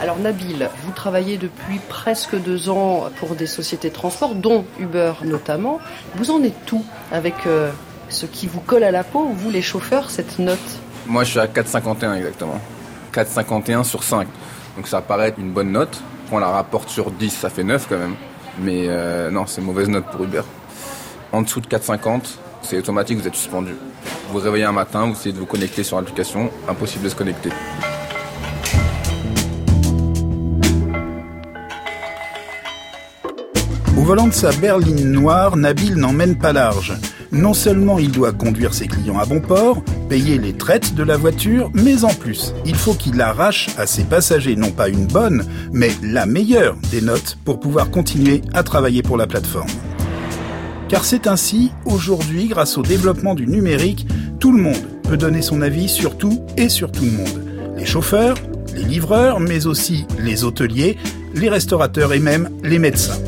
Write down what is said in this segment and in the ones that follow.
Alors Nabil, vous travaillez depuis presque deux ans pour des sociétés de transport, dont Uber notamment. Vous en êtes tout avec euh, ce qui vous colle à la peau, vous les chauffeurs, cette note? Moi je suis à 4,51 exactement. 4,51 sur 5. Donc ça paraît une bonne note. Quand on la rapporte sur 10, ça fait 9 quand même. Mais euh, non, c'est mauvaise note pour Uber. En dessous de 4,50, c'est automatique, vous êtes suspendu. Vous vous réveillez un matin, vous essayez de vous connecter sur l'application, impossible de se connecter. Volant de sa berline noire, Nabil n'emmène pas large. Non seulement il doit conduire ses clients à bon port, payer les traites de la voiture, mais en plus, il faut qu'il arrache à ses passagers non pas une bonne, mais la meilleure des notes pour pouvoir continuer à travailler pour la plateforme. Car c'est ainsi, aujourd'hui, grâce au développement du numérique, tout le monde peut donner son avis sur tout et sur tout le monde. Les chauffeurs, les livreurs, mais aussi les hôteliers, les restaurateurs et même les médecins.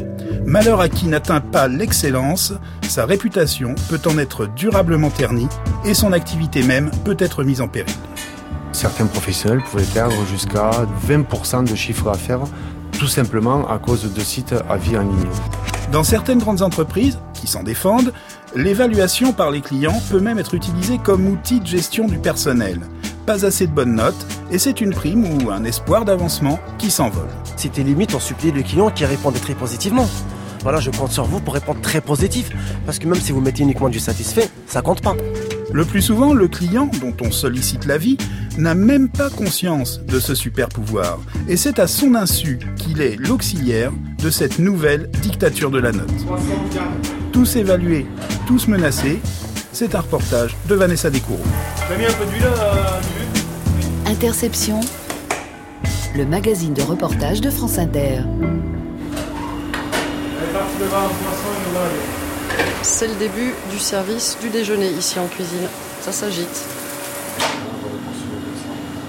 Malheur à qui n'atteint pas l'excellence, sa réputation peut en être durablement ternie et son activité même peut être mise en péril. Certains professionnels pouvaient perdre jusqu'à 20% de chiffre d'affaires tout simplement à cause de sites à vie en ligne. Dans certaines grandes entreprises, qui s'en défendent, l'évaluation par les clients peut même être utilisée comme outil de gestion du personnel. Pas assez de bonnes notes, et c'est une prime ou un espoir d'avancement qui s'envole. C'était limite, on suppliait le client qui répondait très positivement. Voilà, je compte sur vous pour répondre très positif. Parce que même si vous mettez uniquement du satisfait, ça compte pas. Le plus souvent, le client dont on sollicite l'avis n'a même pas conscience de ce super pouvoir. Et c'est à son insu qu'il est l'auxiliaire de cette nouvelle dictature de la note. Tous évalués, tous menacés, c'est un reportage de Vanessa Descoureaux. Interception, le magazine de reportage de France Inter. C'est le début du service du déjeuner ici en cuisine. Ça s'agite.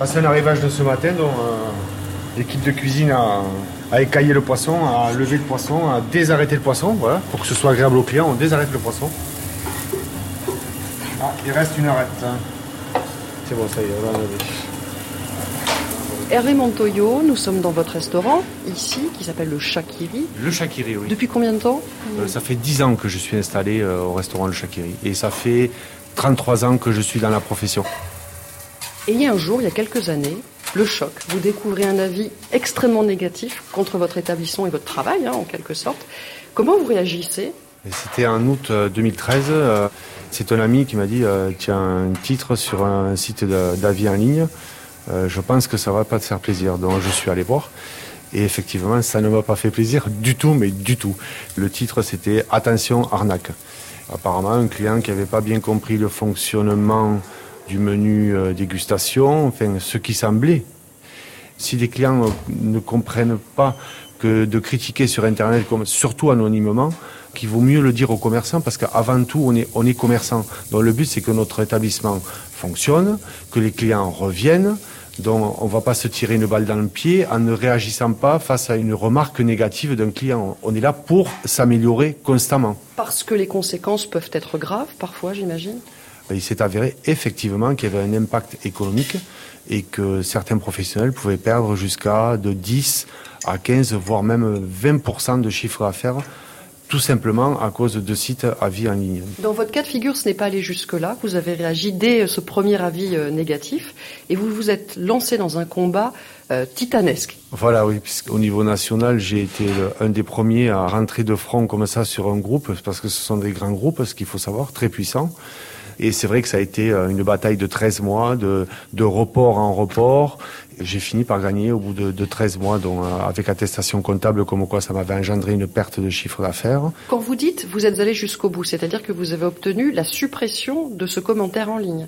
C'est un arrivage de ce matin, donc euh, l'équipe de cuisine a, écaillé le poisson, a levé le poisson, a désarrêté le poisson, voilà, pour que ce soit agréable au client, on désarrête le poisson. Ah, il reste une arête. hein. C'est bon, ça y est, on va enlever. Hervé Montoyo, nous sommes dans votre restaurant, ici, qui s'appelle le Chakiri. Le Chakiri, oui. Depuis combien de temps? Euh, ça fait 10 ans que je suis installé euh, au restaurant Le Chakiri. Et ça fait 33 ans que je suis dans la profession. Et il y a un jour, il y a quelques années, le choc. Vous découvrez un avis extrêmement négatif contre votre établissement et votre travail, hein, en quelque sorte. Comment vous réagissez? C'était en août euh, 2013. euh, C'est un ami qui m'a dit as un titre sur un site d'avis en ligne. Euh, je pense que ça va pas te faire plaisir. Donc je suis allé voir. Et effectivement, ça ne m'a pas fait plaisir du tout, mais du tout. Le titre, c'était Attention, arnaque. Apparemment, un client qui n'avait pas bien compris le fonctionnement du menu euh, dégustation, enfin, ce qui semblait si les clients euh, ne comprennent pas que de critiquer sur Internet, surtout anonymement, qu'il vaut mieux le dire aux commerçants parce qu'avant tout, on est, on est commerçant. Donc le but, c'est que notre établissement fonctionne, que les clients reviennent. Donc on ne va pas se tirer une balle dans le pied en ne réagissant pas face à une remarque négative d'un client. On est là pour s'améliorer constamment. Parce que les conséquences peuvent être graves, parfois, j'imagine? Il s'est avéré effectivement qu'il y avait un impact économique et que certains professionnels pouvaient perdre jusqu'à de 10 à 15, voire même 20% de chiffre d'affaires, tout simplement à cause de sites à vie en ligne. Dans votre cas de figure, ce n'est pas allé jusque-là. Vous avez réagi dès ce premier avis euh, négatif et vous vous êtes lancé dans un combat euh, titanesque. Voilà, oui, puisqu'au niveau national, j'ai été le- un des premiers à rentrer de front comme ça sur un groupe, parce que ce sont des grands groupes, ce qu'il faut savoir, très puissants. Et c'est vrai que ça a été euh, une bataille de 13 mois, de, de report en report. J'ai fini par gagner au bout de, de 13 mois, donc euh, avec attestation comptable, comme quoi ça m'avait engendré une perte de chiffre d'affaires. Quand vous dites vous êtes allé jusqu'au bout, c'est-à-dire que vous avez obtenu la suppression de ce commentaire en ligne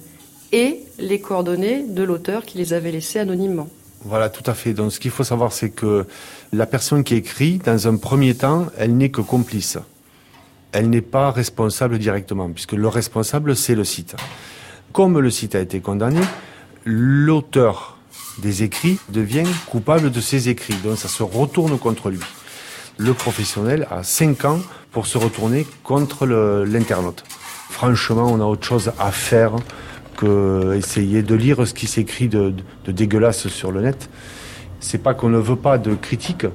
et les coordonnées de l'auteur qui les avait laissées anonymement. Voilà, tout à fait. Donc ce qu'il faut savoir, c'est que la personne qui écrit, dans un premier temps, elle n'est que complice. Elle n'est pas responsable directement, puisque le responsable, c'est le site. Comme le site a été condamné, l'auteur des écrits devient coupable de ses écrits. Donc ça se retourne contre lui. Le professionnel a cinq ans pour se retourner contre l'internaute. Franchement, on a autre chose à faire que essayer de lire ce qui s'écrit de, de dégueulasse sur le net. C'est pas qu'on ne veut pas de critique,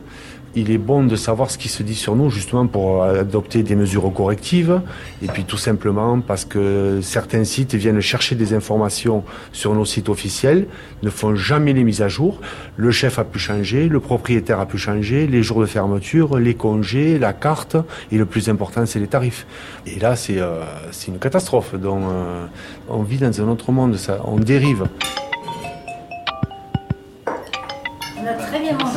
il est bon de savoir ce qui se dit sur nous justement pour adopter des mesures correctives et puis tout simplement parce que certains sites viennent chercher des informations sur nos sites officiels, ne font jamais les mises à jour. Le chef a pu changer, le propriétaire a pu changer, les jours de fermeture, les congés, la carte et le plus important c'est les tarifs. Et là c'est euh, une catastrophe. Donc euh, on vit dans un autre monde, ça, on dérive.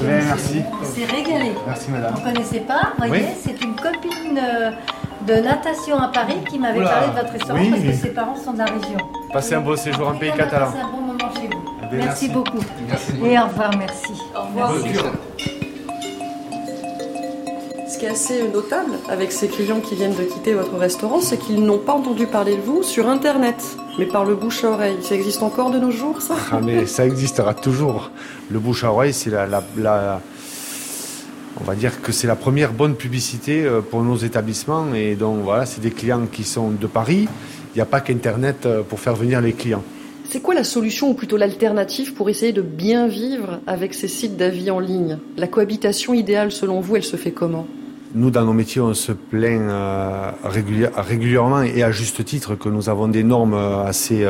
merci. Régalé. Merci madame. On ne connaissait pas, vous voyez, c'est une copine euh, de natation à Paris qui m'avait parlé de votre restaurant parce que ses parents sont de la région. Passez un beau séjour en pays catalan. Passez un bon moment chez vous. Eh merci, merci. beaucoup. Merci. Et au revoir, merci. Au revoir. Ce qui est assez notable avec ces clients qui viennent de quitter votre restaurant, c'est qu'ils n'ont pas entendu parler de vous sur Internet, mais par le bouche à oreille. Ça existe encore de nos jours, ça? Ah mais ça existera toujours. Le bouche à oreille, c'est la, la, la- on va dire que c'est la première bonne publicité euh, pour nos établissements et donc voilà, c'est des clients qui sont de Paris. Il n'y a pas qu'Internet euh, pour faire venir les clients. C'est quoi la solution, ou plutôt l'alternative, pour essayer de bien vivre avec ces sites d'avis en ligne? La cohabitation idéale, selon vous, elle se fait comment? Nous, dans nos métiers, on se plaint euh, régulière- régulièrement et à juste titre que nous avons des normes assez,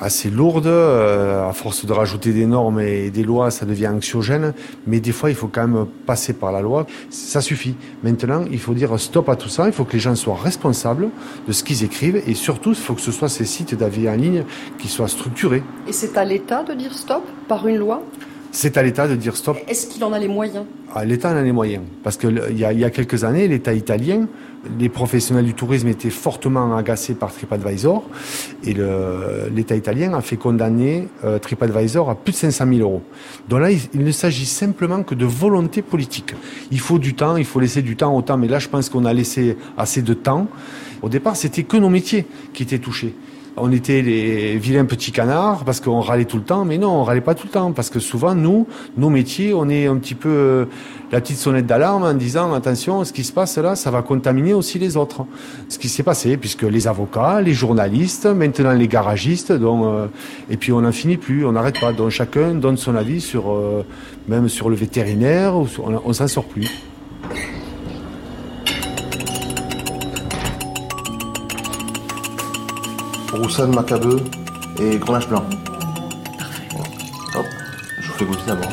assez lourdes. Euh, à force de rajouter des normes et des lois, ça devient anxiogène. Mais des fois, il faut quand même passer par la loi. Ça suffit. Maintenant, il faut dire stop à tout ça. Il faut que les gens soient responsables de ce qu'ils écrivent. Et surtout, il faut que ce soit ces sites d'avis en ligne qui soient structurés. Et c'est à l'État de dire stop par une loi? C'est à l'État de dire stop. Est-ce qu'il en a les moyens? Ah, L'État en a les moyens. Parce qu'il y, a- y a quelques années, l'État italien, les professionnels du tourisme étaient fortement agacés par TripAdvisor. Et l'État italien a fait condamner euh, TripAdvisor à plus de 500 000 euros. Donc là, il, il ne s'agit simplement que de volonté politique. Il faut du temps, il faut laisser du temps au temps. Mais là, je pense qu'on a laissé assez de temps. Au départ, c'était que nos métiers qui étaient touchés. On était les vilains petits canards parce qu'on râlait tout le temps, mais non, on râlait pas tout le temps parce que souvent nous, nos métiers, on est un petit peu euh, la petite sonnette d'alarme en disant attention, ce qui se passe là, ça va contaminer aussi les autres. Ce qui s'est passé puisque les avocats, les journalistes, maintenant les garagistes, euh, et puis on n'en finit plus, on n'arrête pas. Donc chacun donne son avis sur euh, même sur le vétérinaire, on, on s'en sort plus. Roussanne, Macabeu et Grenache Blanc. Hop, je vous fais goûter d'abord.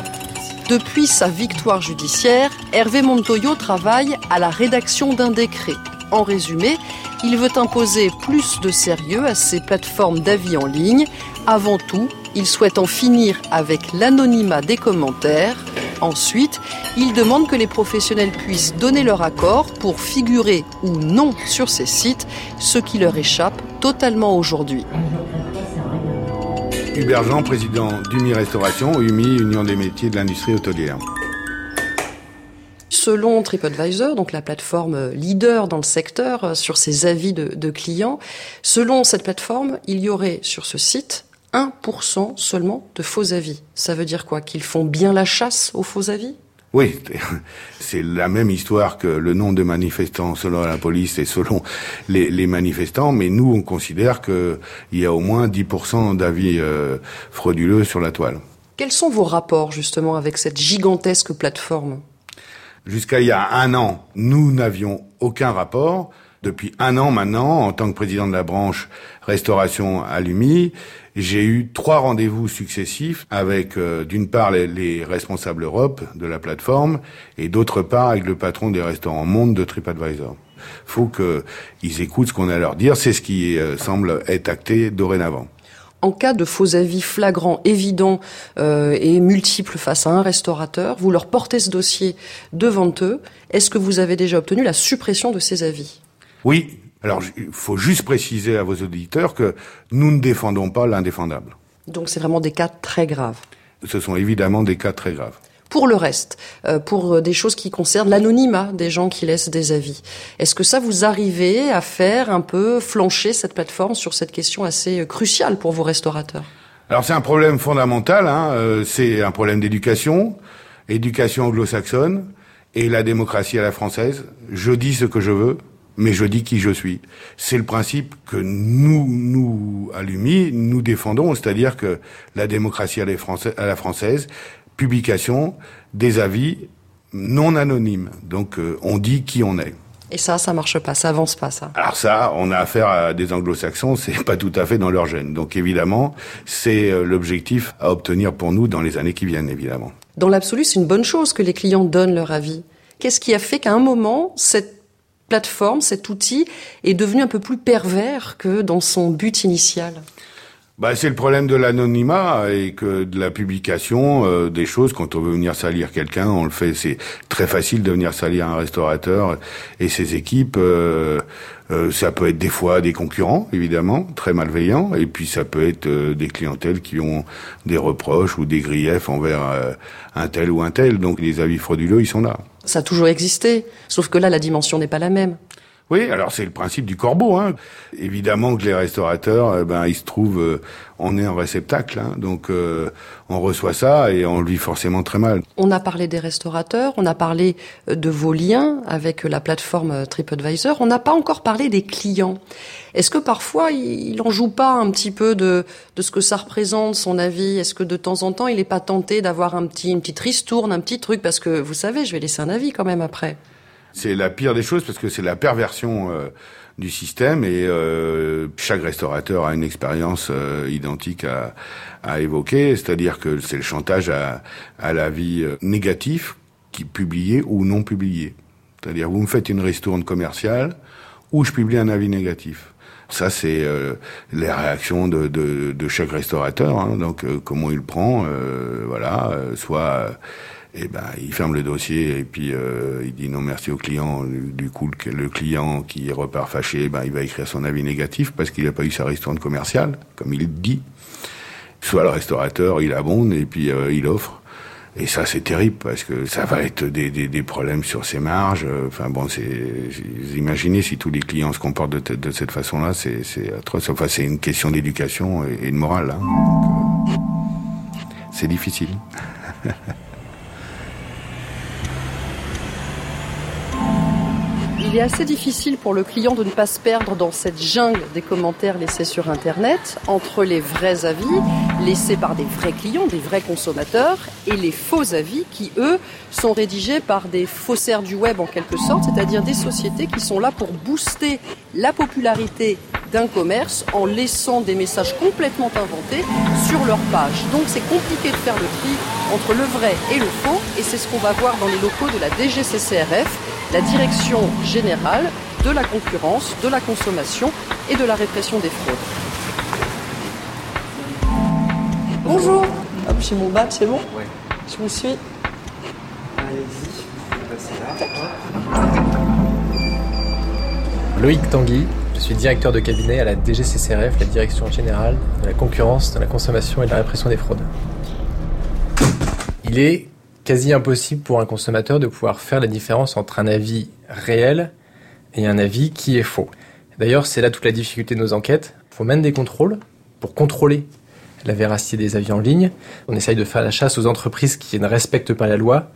Depuis sa victoire judiciaire, Hervé Montoyo travaille à la rédaction d'un décret. En résumé, il veut imposer plus de sérieux à ces plateformes d'avis en ligne. Avant tout, il souhaite en finir avec l'anonymat des commentaires. Ensuite, il demande que les professionnels puissent donner leur accord pour figurer ou non sur ces sites, ce qui leur échappe totalement aujourd'hui. Hubert Jean, président d'UMI Restauration, UMI, Union des métiers de l'industrie hôtelière. Selon TripAdvisor, donc la plateforme leader dans le secteur euh, sur ses avis de, de clients, selon cette plateforme, il y aurait sur ce site 1% seulement de faux avis. Ça veut dire quoi? Qu'ils font bien la chasse aux faux avis? Oui, c'est la même histoire que le nombre de manifestants selon la police et selon les, les manifestants, mais nous on considère qu'il y a au moins 10% d'avis euh, frauduleux sur la toile. Quels sont vos rapports justement avec cette gigantesque plateforme? Jusqu'à il y a un an, nous n'avions aucun rapport. Depuis un an maintenant, en tant que président de la branche restauration à l'UMI, j'ai eu trois rendez-vous successifs avec, euh, d'une part, les, les responsables Europe de la plateforme et d'autre part avec le patron des restaurants Monde de TripAdvisor. Faut qu'ils écoutent ce qu'on a à leur dire. C'est ce qui euh, semble être acté dorénavant. En cas de faux avis flagrants, évidents euh, et multiples face à un restaurateur, vous leur portez ce dossier devant eux. Est-ce que vous avez déjà obtenu la suppression de ces avis? Oui. Alors, il faut juste préciser à vos auditeurs que nous ne défendons pas l'indéfendable. Donc c'est vraiment des cas très graves. Ce sont évidemment des cas très graves. Pour le reste, euh, pour euh, des choses qui concernent l'anonymat des gens qui laissent des avis, est-ce que ça vous arrivez à faire un peu flancher cette plateforme sur cette question assez euh, cruciale pour vos restaurateurs? Alors c'est un problème fondamental, hein, c'est un problème d'éducation, éducation anglo-saxonne et la démocratie à la française. Je dis ce que je veux, mais je dis qui je suis. C'est le principe que nous, nous, à l'UMI, nous défendons, c'est-à-dire que la démocratie à la française, publication des avis non anonymes. Donc euh, on dit qui on est. Et ça, ça marche pas, ça avance pas, ça. Alors ça, on a affaire à des anglo-saxons, c'est pas tout à fait dans leur gène. Donc évidemment, c'est euh, l'objectif à obtenir pour nous dans les années qui viennent, évidemment. Dans l'absolu, c'est une bonne chose que les clients donnent leur avis. Qu'est-ce qui a fait qu'à un moment, cette plateforme, cet outil, est devenu un peu plus pervers que dans son but initial bah, c'est le problème de l'anonymat et que de la publication euh, des choses. Quand on veut venir salir quelqu'un, on le fait. C'est très facile de venir salir un restaurateur et ses équipes. Euh, euh, ça peut être des fois des concurrents, évidemment, très malveillants, et puis ça peut être des clientèles qui ont des reproches ou des griefs envers un tel ou un tel. Donc les avis frauduleux, ils sont là. Ça a toujours existé, sauf que là, la dimension n'est pas la même. Oui, alors c'est le principe du corbeau. Hein. Évidemment que les restaurateurs, eh ben ils se trouvent, euh, on est un réceptacle, hein. donc euh, on reçoit ça et on le vit forcément très mal. On a parlé des restaurateurs, on a parlé euh, de vos liens avec la plateforme TripAdvisor, on n'a pas encore parlé des clients. Est-ce que parfois il en joue pas un petit peu de, de ce que ça représente son avis? Est-ce que de temps en temps il n'est pas tenté d'avoir un petit une petite ristourne, un petit truc? Parce que vous savez, je vais laisser un avis quand même après. C'est la pire des choses parce que c'est la perversion euh, du système et euh, chaque restaurateur a une expérience euh, identique à, à évoquer, c'est-à-dire que c'est le chantage à, à l'avis négatif qui publié ou non publié. C'est-à-dire vous me faites une ristourne commerciale ou je publie un avis négatif. Ça, c'est les réactions de, de, de, chaque restaurateur. Hein. donc, comment il prend, voilà, soit et eh ben il ferme le dossier et puis euh, il dit non merci au client. Du coup, le, client qui repart fâché, ben il va écrire son avis négatif parce qu'il n'a pas eu sa restaurante commerciale, comme il dit. Soit le restaurateur, il abonde et puis euh, il offre. Et ça, c'est terrible parce que ça va être des, des, des problèmes sur ses marges. Enfin bon, c'est imaginez si tous les clients se comportent de, de cette façon-là, c'est atroce. Enfin, c'est une question d'éducation et, de morale. Hein. Euh, c'est difficile. Il est assez difficile pour le client de ne pas se perdre dans cette jungle des commentaires laissés sur Internet entre les vrais avis laissés par des vrais clients, des vrais consommateurs, et les faux avis qui, eux, sont rédigés par des faussaires du web en quelque sorte, c'est-à-dire des sociétés qui sont là pour booster la popularité d'un commerce en laissant des messages complètement inventés sur leur page. Donc c'est compliqué de faire le tri entre le vrai et le faux, et c'est ce qu'on va voir dans les locaux de la DGCCRF la Direction générale de la concurrence, de la consommation et de la répression des fraudes. Bonjour Hop, j'ai mon badge, c'est bon Oui. Je vous suis. Allez-y, là. Loïc Tanguy, je suis directeur de cabinet à la DGCCRF, la Direction générale de la concurrence, de la consommation et de la répression des fraudes. Il est quasi impossible pour un consommateur de pouvoir faire la différence entre un avis réel et un avis qui est faux. D'ailleurs, c'est là toute la difficulté de nos enquêtes. Il faut des contrôles pour contrôler la véracité des avis en ligne. On essaye de faire la chasse aux entreprises qui ne respectent pas la loi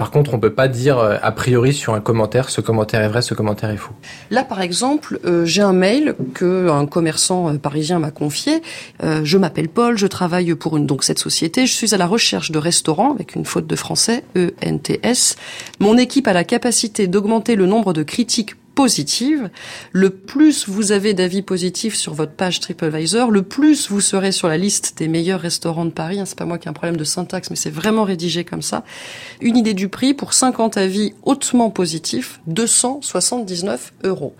par contre, on ne peut pas dire euh, a priori sur un commentaire, ce commentaire est vrai, ce commentaire est faux. Là, par exemple, euh, j'ai un mail que un commerçant euh, parisien m'a confié. je m'appelle Paul, je travaille pour une donc cette société. Je suis à la recherche de restaurants avec une faute de français ENTS. Mon équipe a la capacité d'augmenter le nombre de critiques positive, le plus vous avez d'avis positifs sur votre page TripAdvisor, le plus vous serez sur la liste des meilleurs restaurants de Paris. Hein, c'est pas moi qui ai un problème de syntaxe, mais c'est vraiment rédigé comme ça. Une idée du prix pour 50 avis hautement positifs, 279 euros.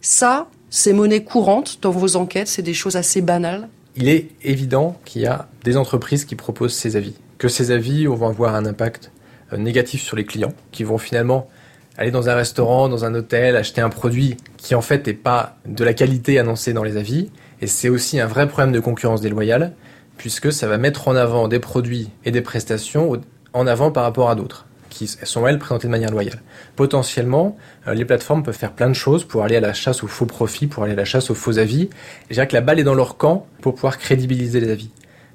Ça, c'est monnaie courante dans vos enquêtes, c'est des choses assez banales. Il est évident qu'il y a des entreprises qui proposent ces avis, que ces avis vont avoir un impact euh, négatif sur les clients, qui vont finalement aller dans un restaurant, dans un hôtel, acheter un produit qui en fait n'est pas de la qualité annoncée dans les avis. Et c'est aussi un vrai problème de concurrence déloyale, puisque ça va mettre en avant des produits et des prestations en avant par rapport à d'autres, qui sont elles présentées de manière loyale. Potentiellement, euh, les plateformes peuvent faire plein de choses pour aller à la chasse aux faux profits, pour aller à la chasse aux faux avis. Et je dirais que la balle est dans leur camp pour pouvoir crédibiliser les avis.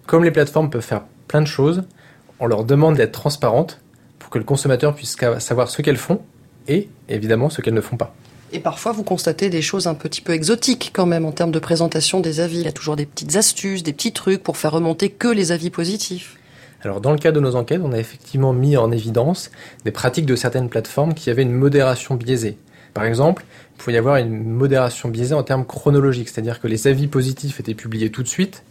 Comme les plateformes peuvent faire plein de choses, on leur demande d'être transparentes pour que le consommateur puisse savoir ce qu'elles font et évidemment ce qu'elles ne font pas. Et parfois, vous constatez des choses un petit peu exotiques quand même en termes de présentation des avis. Il y a toujours des petites astuces, des petits trucs pour faire remonter que les avis positifs. Alors dans le cadre de nos enquêtes, on a effectivement mis en évidence des pratiques de certaines plateformes qui avaient une modération biaisée. Par exemple, il pouvait y avoir une modération biaisée en termes chronologiques, c'est-à-dire que les avis positifs étaient publiés tout de suite,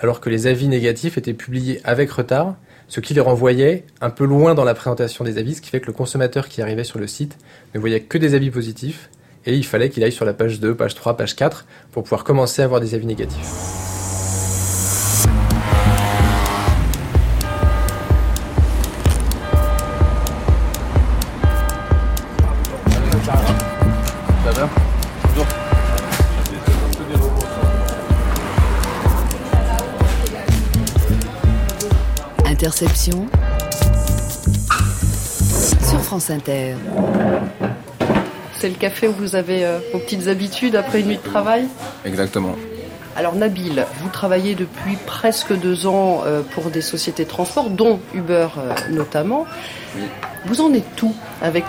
alors que les avis négatifs étaient publiés avec retard, ce qui les renvoyait un peu loin dans la présentation des avis, ce qui fait que le consommateur qui arrivait sur le site ne voyait que des avis positifs, et il fallait qu'il aille sur la page 2, page 3, page 4 pour pouvoir commencer à avoir des avis négatifs. Interception sur France Inter. C'est le café où vous avez euh, vos petites habitudes après une nuit de travail? Exactement. Alors Nabil, vous travaillez depuis presque deux ans euh, pour des sociétés de transport, dont Uber euh, notamment. Vous en êtes tout avec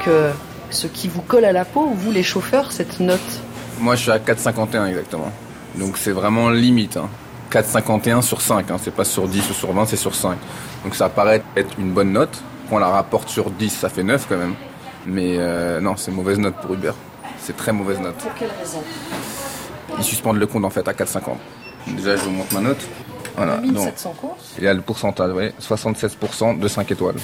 ce qui vous colle à la peau, vous les chauffeurs, cette note? Moi je suis à 4,51 exactement. Donc c'est vraiment limite. Hein. 4,51 sur 5, hein. c'est pas sur 10 ou sur 20, c'est sur 5. Donc ça paraît être une bonne note. Quand on la rapporte sur 10, ça fait 9 quand même. Mais euh, non, c'est mauvaise note pour Uber. C'est très mauvaise note. Pour quelle raison? Ils suspendent le compte en fait à 4,50. Déjà, je vous montre ma note. Voilà. 1700 courses Il y a le pourcentage, oui, 76% de 5 étoiles.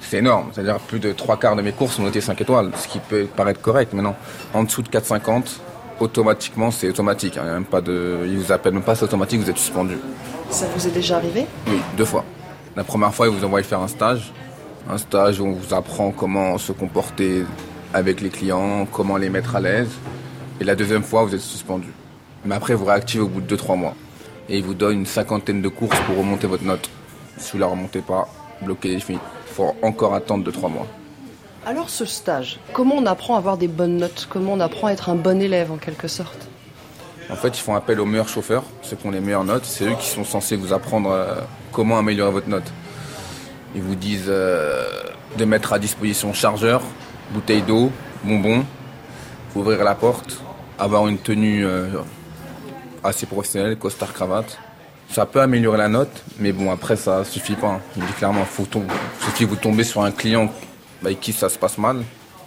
C'est énorme, c'est-à-dire plus de 3 quarts de mes courses sont notées 5 étoiles, ce qui peut paraître correct, mais non. En dessous de 4,50, automatiquement, c'est automatique. Hein. Il même pas de, ils vous appellent même pas, c'est automatique, vous êtes suspendu. Ça vous est déjà arrivé Oui, deux fois. La première fois, ils vous envoient faire un stage, un stage où on vous apprend comment se comporter avec les clients, comment les mettre à l'aise. Et la deuxième fois, vous êtes suspendu. Mais après, vous réactivez au bout de 2-3 mois. Et ils vous donnent une cinquantaine de courses pour remonter votre note. Si vous la remontez pas, bloqué les Il faut encore attendre 2-3 mois. Alors ce stage, comment on apprend à avoir des bonnes notes? Comment on apprend à être un bon élève en quelque sorte? En fait, ils font appel aux meilleurs chauffeurs, ceux qui ont les meilleures notes. C'est eux qui sont censés vous apprendre euh, comment améliorer votre note. Ils vous disent euh, de mettre à disposition chargeur, bouteille d'eau, bonbons, ouvrir la porte, avoir une tenue euh, assez professionnelle, costard cravate. Ça peut améliorer la note, mais bon après ça suffit pas. Il dit clairement, faut que vous tombez sur un client avec qui ça se passe mal.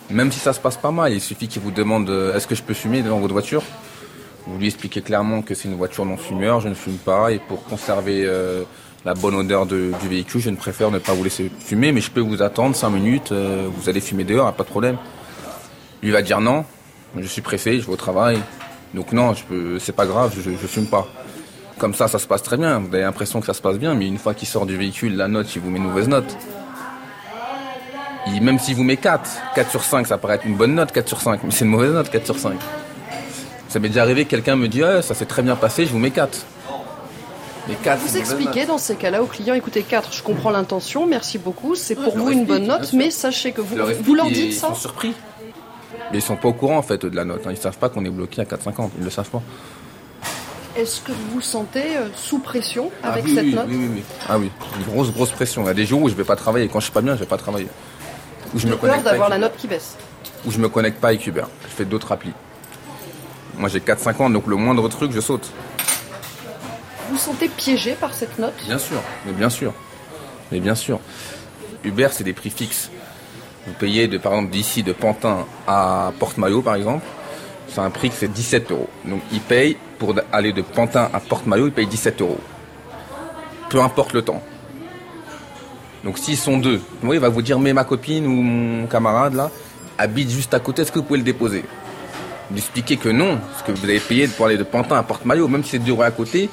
Même si ça se passe pas mal, il suffit qu'il vous demande euh, est-ce que je peux fumer dans votre voiture? Vous lui expliquez clairement que c'est une voiture non fumeur, je ne fume pas, et pour conserver euh, la bonne odeur du véhicule, je ne préfère ne pas vous laisser fumer, mais je peux vous attendre 5 minutes, euh, vous allez fumer dehors, pas de problème. Lui va dire non, je suis pressé, je vais au travail, donc non, c'est pas grave, je, je fume pas. Comme ça, ça se passe très bien, vous avez l'impression que ça se passe bien, mais une fois qu'il sort du véhicule, la note, il vous met une mauvaise note même s'il vous met 4, 4 sur 5, ça paraît être une bonne note, 4 sur 5, mais c'est une mauvaise note, 4 sur 5. Ça m'est déjà arrivé que quelqu'un me dit ah, ça s'est très bien passé, je vous mets 4. Mais 4 vous expliquez dans ces cas-là au client écoutez 4, je comprends l'intention, merci beaucoup, c'est pour vous une bonne note, mais sachez que vous, leur, vous leur dites ça. Ils sont surpris. Mais ils sont pas au courant en fait de la note, hein. ils savent pas qu'on est bloqué à 4,50, ils le savent pas. Est-ce que vous vous sentez euh, sous pression ah avec cette note oui, oui, oui. Ah oui, une grosse, grosse pression. Il y a des jours où je vais pas travailler. Quand je suis pas bien, je vais pas travailler. Où je me peur d'avoir la note qui baisse. Je me connecte pas avec Uber. Je fais d'autres applis. Moi j'ai 4-5 ans, donc le moindre truc, je saute. Vous vous sentez piégé par cette note? Bien sûr, mais bien sûr. Mais bien sûr. Uber, c'est des prix fixes. Vous payez, de, par exemple, d'ici de Pantin à Porte-Maillot, par exemple, c'est un prix que c'est 17 euros. Donc il paye, pour aller de Pantin à Porte-Maillot, il paye 17 euros. Peu importe le temps. Donc s'ils sont deux, il va vous dire mais ma copine ou mon camarade là habite juste à côté, est-ce que vous pouvez le déposer? Lui expliquer que non, parce que vous avez payé pour aller de Pantin à Porte-Maillot, même si c'est deux euros à côté.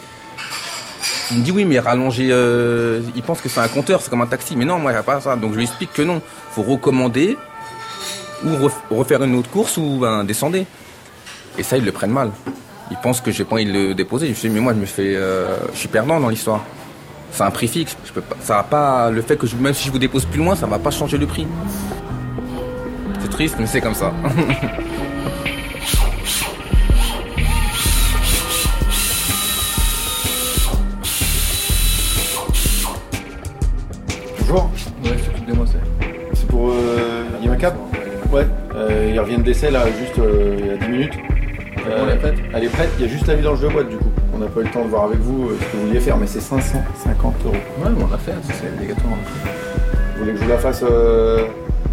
Il me dit oui mais rallonger, euh, il pense que c'est un compteur, c'est comme un taxi, mais non moi il n'y a pas ça. Donc je lui explique que non, faut recommander ou refaire une autre course ou ben. Et ça ils le prennent mal. Ils pensent que j'ai pas envie de le déposer. Je dis mais moi je me fais, euh, je suis perdant dans l'histoire c'est un prix fixe. Je peux pas, ça va pas, le fait que je, même si je vous dépose plus loin, ça va pas changer le prix. C'est triste, mais c'est comme ça. Bonjour. Ouais, c'est moi, c'est. C'est pour. Euh, il y a un cab Ouais. Euh, il revient de décès là, juste euh, il y a 10 minutes. elle est prête Elle est prête, il y a juste la vidange de boîte du coup. On n'a pas eu le temps de voir avec vous euh, ce que vous vouliez faire, mais c'est 550 euros. Ouais, mais on l'a fait, hein, c'est obligatoire. Vous voulez que je vous la fasse euh,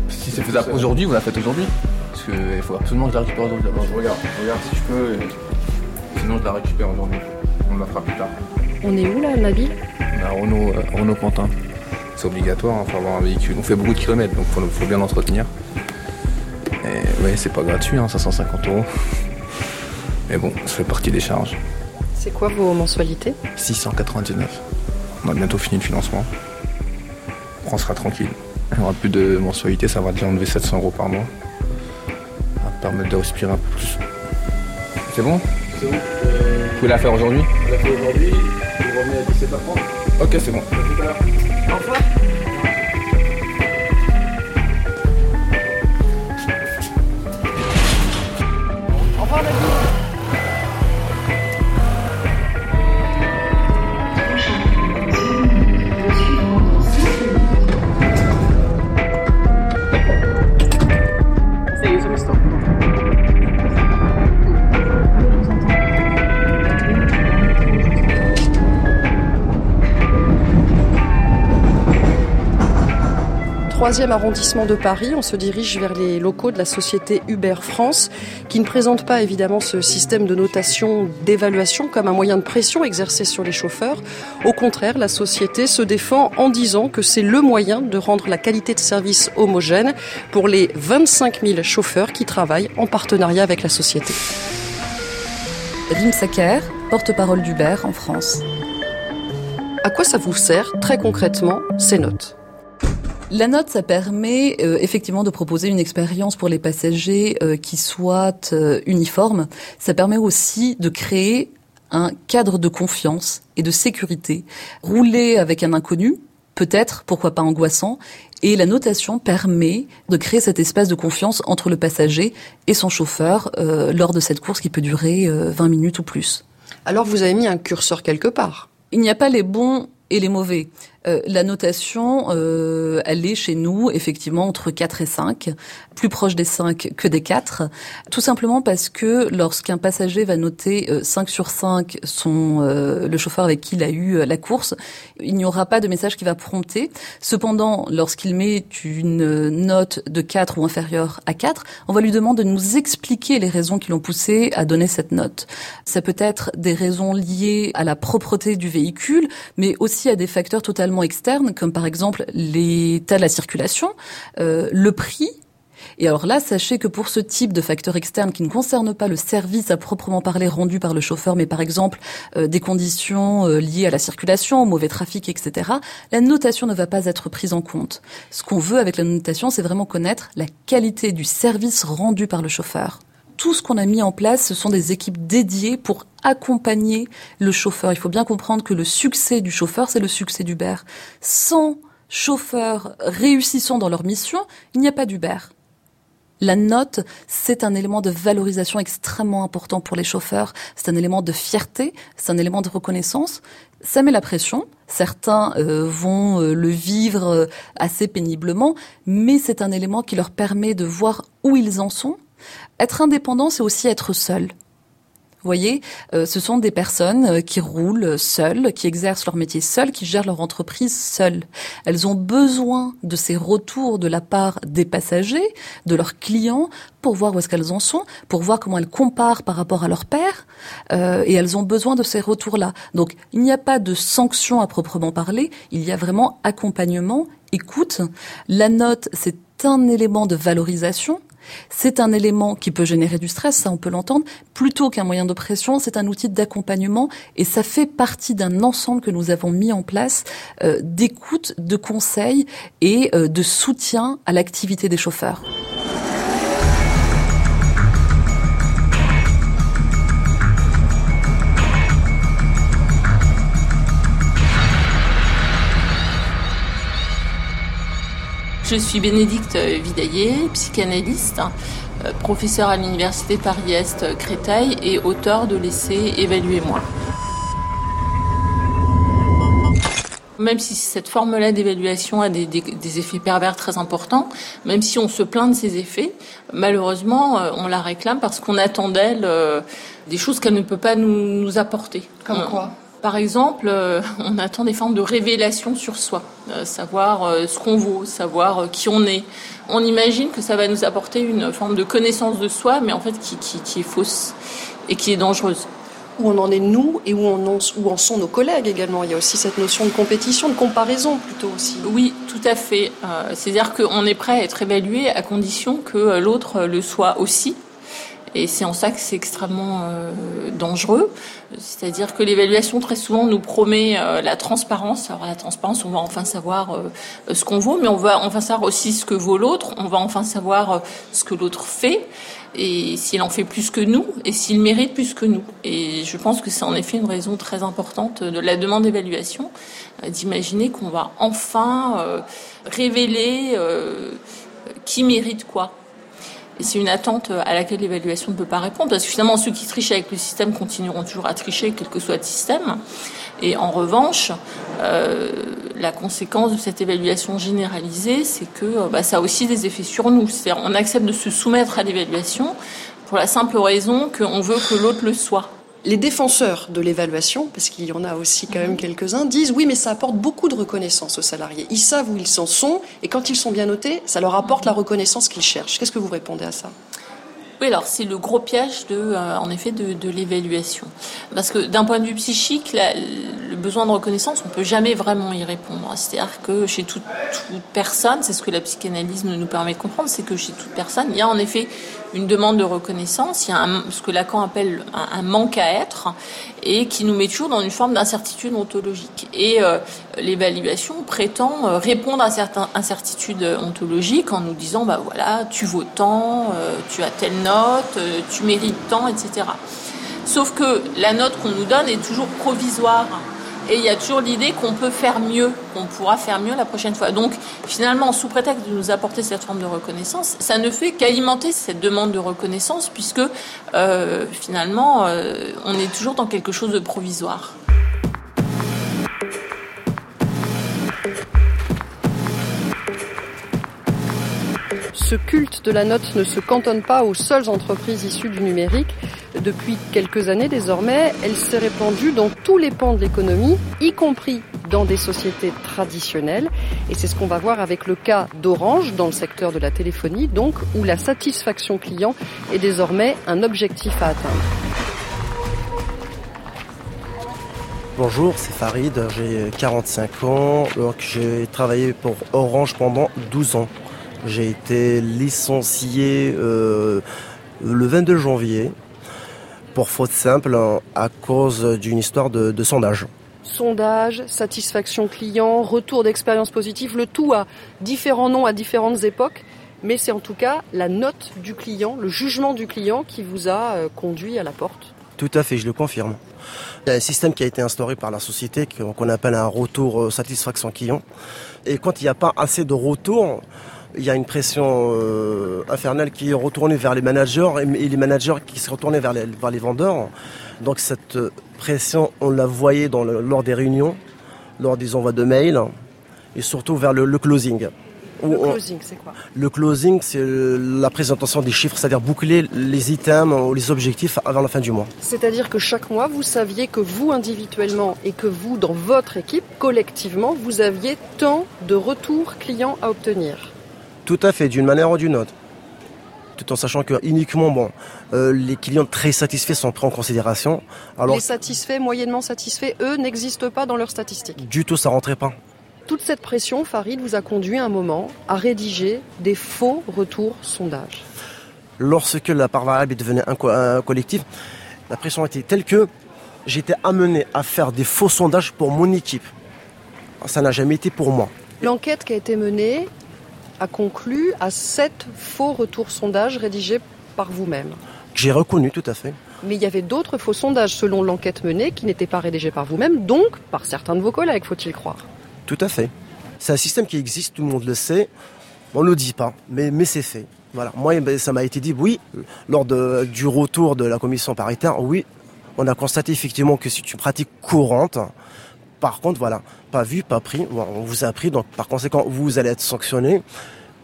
Si c'est faisable aujourd'hui, vous la faites aujourd'hui. Parce qu'il faut absolument que je la récupère aujourd'hui. Je regarde, je regarde si je peux. et Sinon, je la récupère aujourd'hui. On la fera plus tard. On est où là, Nabil On a Renault, euh, Renault Pantin. C'est obligatoire, il faut avoir un véhicule. On fait beaucoup de kilomètres, donc il faut, faut bien l'entretenir. Et ouais, c'est pas gratuit, hein, 550 euros. Mais bon, ça fait partie des charges. C'est quoi vos mensualités? 699. On a bientôt fini le financement. On sera tranquille. Il n'y aura plus de mensualité, ça va déjà enlever 700 euros par mois. Ça va permettre de respirer un peu plus. C'est bon? C'est bon. Vous pouvez la faire aujourd'hui? On l'a fait aujourd'hui, vous revenez à 17h30. Ok, c'est bon. tout à l'heure. Au revoir. Troisième arrondissement de Paris, on se dirige vers les locaux de la société Uber France, qui ne présente pas évidemment ce système de notation d'évaluation comme un moyen de pression exercé sur les chauffeurs. Au contraire, la société se défend en disant que c'est le moyen de rendre la qualité de service homogène pour les 25 000 chauffeurs qui travaillent en partenariat avec la société. Rim Sacker, porte-parole d'Uber en France. À quoi ça vous sert très concrètement ces notes? La note, ça permet euh, effectivement de proposer une expérience pour les passagers euh, qui soit euh, uniforme. Ça permet aussi de créer un cadre de confiance et de sécurité. Rouler avec un inconnu, peut-être, pourquoi pas angoissant, et la notation permet de créer cet espace de confiance entre le passager et son chauffeur euh, lors de cette course qui peut durer euh, 20 minutes ou plus. Alors vous avez mis un curseur quelque part. Il n'y a pas les bons et les mauvais. Euh, la notation, euh, elle est chez nous effectivement entre 4 et 5, plus proche des 5 que des 4, tout simplement parce que lorsqu'un passager va noter euh, 5 sur 5 son euh, le chauffeur avec qui il a eu euh, la course, il n'y aura pas de message qui va prompter. Cependant, lorsqu'il met une note de 4 ou inférieure à 4, on va lui demander de nous expliquer les raisons qui l'ont poussé à donner cette note. Ça peut être des raisons liées à la propreté du véhicule, mais aussi à des facteurs totalement externes, comme par exemple l'état de la circulation, euh, le prix. Et alors là, sachez que pour ce type de facteurs externes qui ne concernent pas le service à proprement parler rendu par le chauffeur, mais par exemple euh, des conditions euh, liées à la circulation, au mauvais trafic, etc., la notation ne va pas être prise en compte. Ce qu'on veut avec la notation, c'est vraiment connaître la qualité du service rendu par le chauffeur tout ce qu'on a mis en place, ce sont des équipes dédiées pour accompagner le chauffeur. Il faut bien comprendre que le succès du chauffeur, c'est le succès d'Uber. Sans chauffeurs réussissant dans leur mission, il n'y a pas d'Uber. La note, c'est un élément de valorisation extrêmement important pour les chauffeurs. C'est un élément de fierté, c'est un élément de reconnaissance. Ça met la pression. Certains euh, vont euh, le vivre euh, assez péniblement, mais c'est un élément qui leur permet de voir où ils en sont, être indépendant, c'est aussi être seul. Vous voyez, euh, ce sont des personnes euh, qui roulent seules, qui exercent leur métier seules, qui gèrent leur entreprise seules. Elles ont besoin de ces retours de la part des passagers, de leurs clients, pour voir où est-ce qu'elles en sont, pour voir comment elles comparent par rapport à leur père, euh, et elles ont besoin de ces retours-là. Donc, il n'y a pas de sanction à proprement parler, il y a vraiment accompagnement, écoute. La note, c'est un élément de valorisation, c'est un élément qui peut générer du stress, ça on peut l'entendre, plutôt qu'un moyen de pression, c'est un outil d'accompagnement et ça fait partie d'un ensemble que nous avons mis en place euh, d'écoute, de conseils et euh, de soutien à l'activité des chauffeurs. Je suis Bénédicte Vidaillé, psychanalyste, euh, professeure à l'université Paris-Est Créteil et auteur de l'essai Évaluez-moi. même si cette forme-là d'évaluation a des, des, effets pervers très importants, même si on se plaint de ces effets, malheureusement, euh, on la réclame parce qu'on attend d'elle euh, des choses qu'elle ne peut pas nous, nous apporter. Comme quoi par exemple, on attend des formes de révélation sur soi, savoir ce qu'on vaut, savoir qui on est. On imagine que ça va nous apporter une forme de connaissance de soi, mais en fait qui, qui, qui est fausse et qui est dangereuse où on en est nous et où, on en, où en sont nos collègues également. Il y a aussi cette notion de compétition, de comparaison plutôt aussi. Oui, tout à fait. Euh, c'est-à-dire qu'on est prêt à être évalué à condition que l'autre le soit aussi. Et c'est en ça que c'est extrêmement euh, dangereux. C'est-à-dire que l'évaluation, très souvent, nous promet euh, la transparence. Alors la transparence, on va enfin savoir euh, ce qu'on vaut, mais on va enfin savoir aussi ce que vaut l'autre. On va enfin savoir ce que l'autre fait et s'il en fait plus que nous et s'il mérite plus que nous. Et je pense que c'est en effet une raison très importante de la demande d'évaluation, d'imaginer qu'on va enfin révéler qui mérite quoi c'est une attente à laquelle l'évaluation ne peut pas répondre, parce que finalement, ceux qui trichent avec le système continueront toujours à tricher, quel que soit le système. Et en revanche, euh, la conséquence de cette évaluation généralisée, c'est que euh, bah, ça a aussi des effets sur nous. C'est-à-dire, on accepte de se soumettre à l'évaluation pour la simple raison qu'on veut que l'autre le soit les défenseurs de l'évaluation, parce qu'il y en a aussi quand même quelques-uns, disent oui, mais ça apporte beaucoup de reconnaissance aux salariés. Ils savent où ils en sont, et quand ils sont bien notés, ça leur apporte la reconnaissance qu'ils cherchent. Qu'est-ce que vous répondez à ça? Oui, alors c'est le gros piège de, euh, en effet, de, de l'évaluation. Parce que d'un point de vue psychique, le besoin de reconnaissance, on peut jamais vraiment y répondre. C'est-à-dire que chez toute, toute personne, c'est ce que la psychanalyse nous permet de comprendre, c'est que chez toute personne, il y a en effet une demande de reconnaissance, il y a ce que Lacan appelle un, manque à être, et qui nous met toujours dans une forme d'incertitude ontologique. Et euh, l'évaluation prétend euh, répondre à certaines incertitudes ontologiques en nous disant, bah voilà, tu vaux tant, euh, tu as telle note, tu mérites tant, etc. Sauf que la note qu'on nous donne est toujours provisoire. Et il y a toujours l'idée qu'on peut faire mieux, qu'on pourra faire mieux la prochaine fois. Donc finalement, sous prétexte de nous apporter cette forme de reconnaissance, ça ne fait qu'alimenter cette demande de reconnaissance, puisque euh, finalement, euh, on est toujours dans quelque chose de provisoire. Ce culte de la note ne se cantonne pas aux seules entreprises issues du numérique. Depuis quelques années désormais, elle s'est répandue dans tous les pans de l'économie, y compris dans des sociétés traditionnelles. Et c'est ce qu'on va voir avec le cas d'Orange dans le secteur de la téléphonie, donc où la satisfaction client est désormais un objectif à atteindre. Bonjour, c'est Farid, j'ai 45 ans, donc j'ai travaillé pour Orange pendant 12 ans. J'ai été licencié euh, le 22 janvier pour faute simple à cause d'une histoire de, sondage. Sondage, satisfaction client, retour d'expérience positive, le tout a différents noms à différentes époques, mais c'est en tout cas la note du client, le jugement du client qui vous a euh, conduit à la porte. Tout à fait, je le confirme. Il y a un système qui a été instauré par la société qu'on appelle un retour euh, satisfaction client. Et quand il n'y a pas assez de retour, il y a une pression euh, infernale qui est retournée vers les managers et, les managers qui se retournent vers les, vers les vendeurs. Donc cette pression, on la voyait dans lors des réunions, lors des envois de mails et surtout vers le, closing. Le closing, c'est quoi? Le closing, c'est la présentation des chiffres, c'est-à-dire boucler les items ou les objectifs avant la fin du mois. C'est-à-dire que chaque mois, vous saviez que vous individuellement et que vous, dans votre équipe, collectivement, vous aviez tant de retours clients à obtenir. Tout à fait, d'une manière ou d'une autre. Tout en sachant que uniquement bon, euh, les clients très satisfaits sont pris en considération. Alors, les satisfaits, moyennement satisfaits, eux, n'existent pas dans leurs statistiques. Du tout, ça rentrait pas. Toute cette pression, Farid, vous a conduit un moment à rédiger des faux retours sondages. Lorsque la part variable est devenue un, un collectif, la pression était telle que j'étais amené à faire des faux sondages pour mon équipe. Ça n'a jamais été pour moi. L'enquête qui a été menée, a conclu à sept faux retours sondages rédigés par vous-même. J'ai reconnu tout à fait. Mais il y avait d'autres faux sondages selon l'enquête menée qui n'étaient pas rédigés par vous-même, donc par certains de vos collègues, faut-il croire. Tout à fait. C'est un système qui existe, tout le monde le sait. On ne le dit pas, mais, mais c'est fait. Voilà. Moi, ben, ça m'a été dit, oui, lors de, du retour de la commission paritaire, oui, on a constaté effectivement que c'est une pratique courante Par contre, voilà, pas vu, pas pris. on vous a pris, donc par conséquent, vous allez être sanctionné.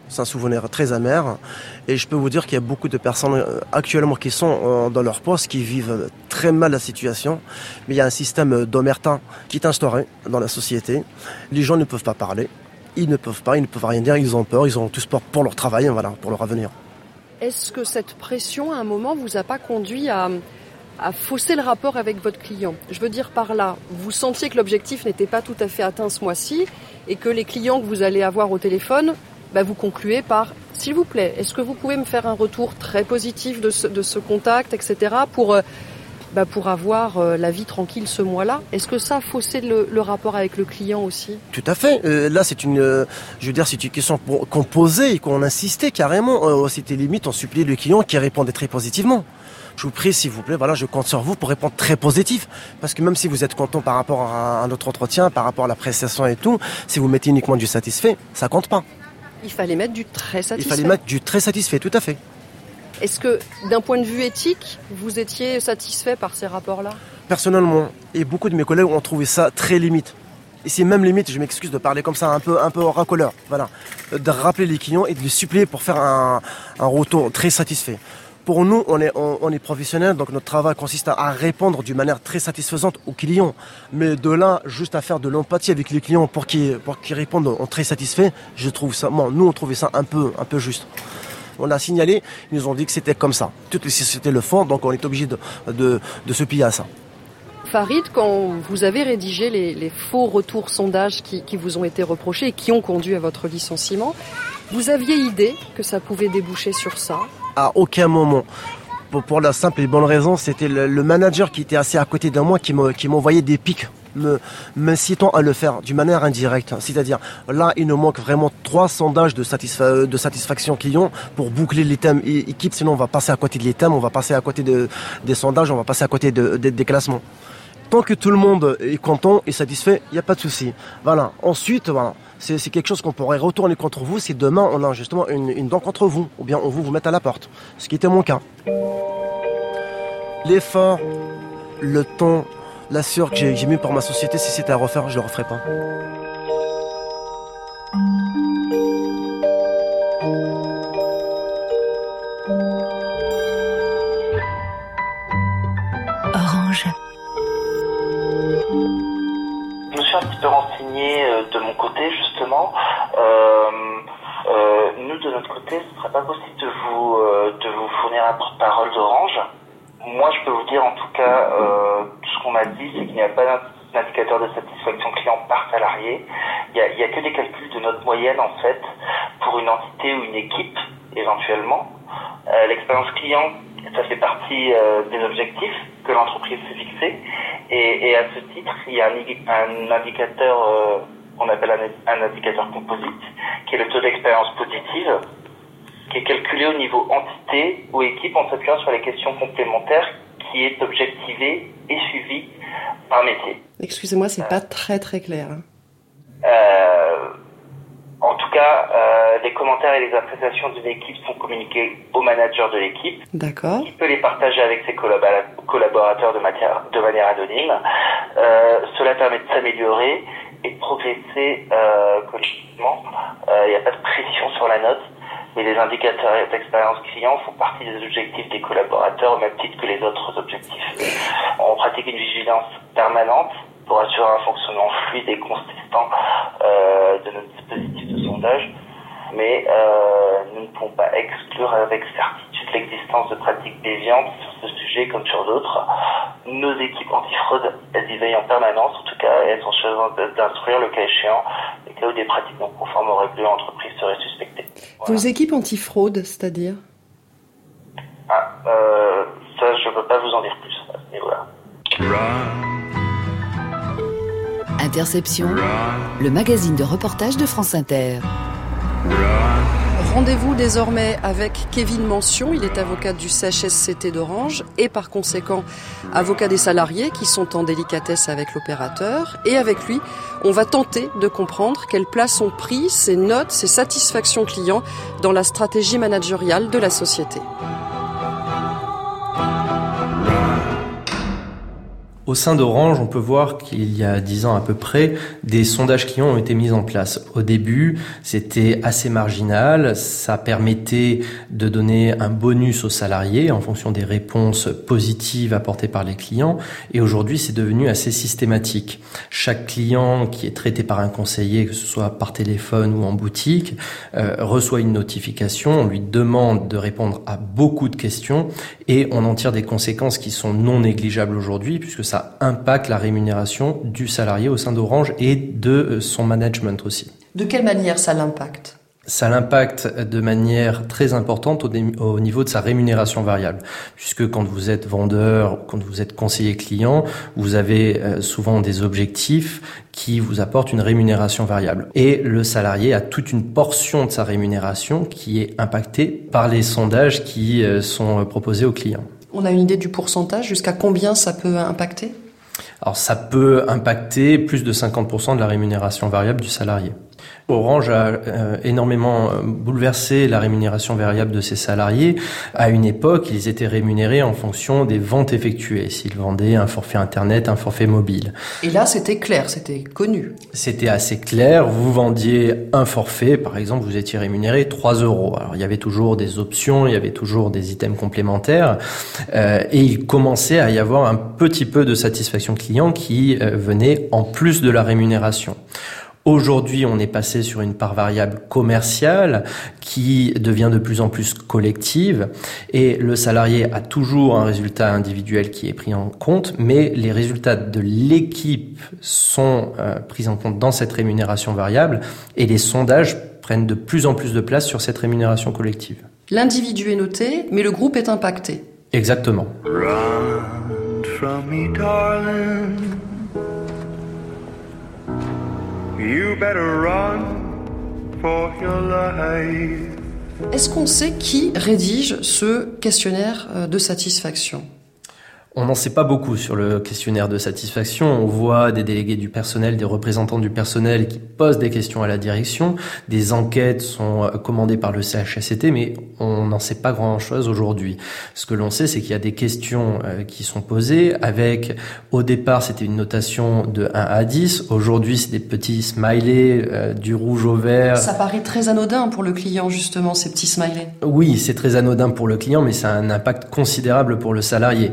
C'est un souvenir très amer. Et je peux vous dire qu'il y a beaucoup de personnes euh, actuellement qui sont euh, dans leur poste, qui vivent très mal la situation. Mais il y a un système d'omerta qui est instauré dans la société. Les gens ne peuvent pas parler. Ils ne peuvent pas, ils ne peuvent rien dire, ils ont peur, ils ont tous peur pour leur travail, voilà, pour leur avenir. Est-ce que cette pression, à un moment, vous a pas conduit à, à fausser le rapport avec votre client. Je veux dire par là, vous sentiez que l'objectif n'était pas tout à fait atteint ce mois-ci et que les clients que vous allez avoir au téléphone, bah, vous concluez par s'il vous plaît, est-ce que vous pouvez me faire un retour très positif de ce, contact, etc. pour euh, bah, pour avoir euh, la vie tranquille ce mois-là? Est-ce que ça a faussé le, rapport avec le client aussi? Tout à fait. Euh, là, c'est une, je veux dire, c'est une question qu'on posait et qu'on insistait carrément. C'était limite, on suppliait le client qui répondait très positivement je vous prie, s'il vous plaît, voilà, je compte sur vous pour répondre très positif. Parce que même si vous êtes content par rapport à un autre entretien, par rapport à la prestation et tout, si vous mettez uniquement du satisfait, ça compte pas. Il fallait mettre du très satisfait. Il fallait mettre du très satisfait, tout à fait. Est-ce que, d'un point de vue éthique, vous étiez satisfait par ces rapports-là? Personnellement, et beaucoup de mes collègues ont trouvé ça très limite. Et c'est même limite, je m'excuse de parler comme ça, un peu, un peu racoleur. Voilà. De rappeler les clients et de les supplier pour faire un, un retour très satisfait. Pour nous, on est, on, est professionnels, donc notre travail consiste à, répondre d'une manière très satisfaisante aux clients. Mais de là, juste à faire de l'empathie avec les clients pour qu'ils répondent en très satisfait, je trouve nous on trouvait ça un peu, un peu juste. On a signalé, ils nous ont dit que c'était comme ça. Toutes les sociétés le font, donc on est obligé de, se plier à ça. Farid, quand vous avez rédigé les, les faux retours sondages qui, qui, vous ont été reprochés et qui ont conduit à votre licenciement, vous aviez idée que ça pouvait déboucher sur ça? Aucun moment. Pour, la simple et bonne raison, c'était le, manager qui était assez à côté de moi qui m'envoyait des pics m'incitant à le faire d'une manière indirecte. C'est-à-dire, là, il nous manque vraiment trois sondages de, de satisfaction client pour boucler les thèmes équipe, sinon on va passer à côté des thèmes, on va passer à côté de, des sondages, on va passer à côté des classements. Tant que tout le monde est content et satisfait, il n'y a pas de souci. Voilà. Ensuite, c'est quelque chose qu'on pourrait retourner contre vous si demain on a justement une, une dent contre vous, ou bien on vous vous met à la porte, ce qui était mon cas. L'effort, le temps, la sueur que j'ai mis par ma société, si c'était à refaire, je le referais pas. Il n'y a, a, que des calculs de notre moyenne, en fait, pour une entité ou une équipe, éventuellement. L'expérience client, ça fait partie des objectifs que l'entreprise s'est fixés. Et, et, à ce titre, il y a un, un indicateur qu'on appelle un, indicateur composite, qui est le taux d'expérience positive, qui est calculé au niveau entité ou équipe en s'appuyant sur les questions complémentaires, qui est objectivé et suivi par métier. Excusez-moi, c'est pas très très clair. Euh, en tout cas, euh, les commentaires et les appréciations d'une équipe sont communiqués au manager de l'équipe. D'accord. Qui peut les partager avec ses collaborateurs de, matière, de manière anonyme. Euh, cela permet de s'améliorer et de progresser euh, collectivement. Il n'y a pas de pression sur la note, mais les indicateurs d'expérience client font partie des objectifs des collaborateurs au même titre que les autres objectifs. On pratique une vigilance permanente pour assurer un fonctionnement fluide et consistant euh, de notre dispositif de sondage, mais euh, nous ne pouvons pas exclure avec certitude l'existence de pratiques déviantes sur ce sujet comme sur d'autres. Nos équipes antifraude, elles y veillent en permanence, en tout cas, elles sont chargées d'instruire le cas échéant les cas où des pratiques non conformes aux règles de l'entreprise seraient suspectées. Vos équipes antifraude, c'est-à-dire? Ah, euh, ça, je ne peux pas vous en dire plus à ce niveau-là. Interception, le magazine de reportage de France Inter. Rendez-vous désormais avec Kevin Mention, il est avocat du CHSCT d'Orange et par conséquent avocat des salariés qui sont en délicatesse avec l'opérateur. Et avec lui, on va tenter de comprendre quelle place ont pris ses notes, ses satisfactions clients dans la stratégie managériale de la société. Au sein d'Orange, on peut voir qu'il y a dix ans à peu près, des sondages clients ont été mis en place. Au début, c'était assez marginal. Ça permettait de donner un bonus aux salariés en fonction des réponses positives apportées par les clients. Et aujourd'hui, c'est devenu assez systématique. Chaque client qui est traité par un conseiller, que ce soit par téléphone ou en boutique, euh, reçoit une notification. On lui demande de répondre à beaucoup de questions et on en tire des conséquences qui sont non négligeables aujourd'hui puisque ça impacte la rémunération du salarié au sein d'Orange et de euh, son management aussi. De quelle manière ça l'impacte? Ça l'impacte de manière très importante au, niveau de sa rémunération variable, puisque quand vous êtes vendeur, quand vous êtes conseiller client, vous avez euh, souvent des objectifs qui vous apportent une rémunération variable. Et le salarié a toute une portion de sa rémunération qui est impactée par les sondages qui euh, sont proposés aux clients. On a une idée du pourcentage, jusqu'à combien ça peut impacter? Alors ça peut impacter plus de 50% de la rémunération variable du salarié. Orange a euh, énormément euh, bouleversé la rémunération variable de ses salariés. À une époque, ils étaient rémunérés en fonction des ventes effectuées, s'ils vendaient un forfait Internet, un forfait mobile. Et là, c'était clair, c'était connu. C'était assez clair. Vous vendiez un forfait, par exemple, vous étiez rémunéré 3 euros. Alors, il y avait toujours des options, il y avait toujours des items complémentaires. Euh, et il commençait à y avoir un petit peu de satisfaction client qui venait en plus de la rémunération. Aujourd'hui, on est passé sur une part variable commerciale qui devient de plus en plus collective et le salarié a toujours un résultat individuel qui est pris en compte, mais les résultats de l'équipe sont euh, pris en compte dans cette rémunération variable et les sondages prennent de plus en plus de place sur cette rémunération collective. L'individu est noté, mais le groupe est impacté. Exactement. Est-ce qu'on sait qui rédige ce questionnaire euh, de satisfaction? On n'en sait pas beaucoup sur le questionnaire de satisfaction. On voit des délégués du personnel, des représentants du personnel qui posent des questions à la direction. Des enquêtes sont euh, commandées par le CHSCT, mais on n'en sait pas grand-chose aujourd'hui. Ce que l'on sait, c'est qu'il y a des questions euh, qui sont posées avec, au départ, c'était une notation de 1 à 10. Aujourd'hui, c'est des petits smileys euh, du rouge au vert. Ça paraît très anodin pour le client, justement, ces petits smileys. Oui, c'est très anodin pour le client, mais ça a un impact considérable pour le salarié.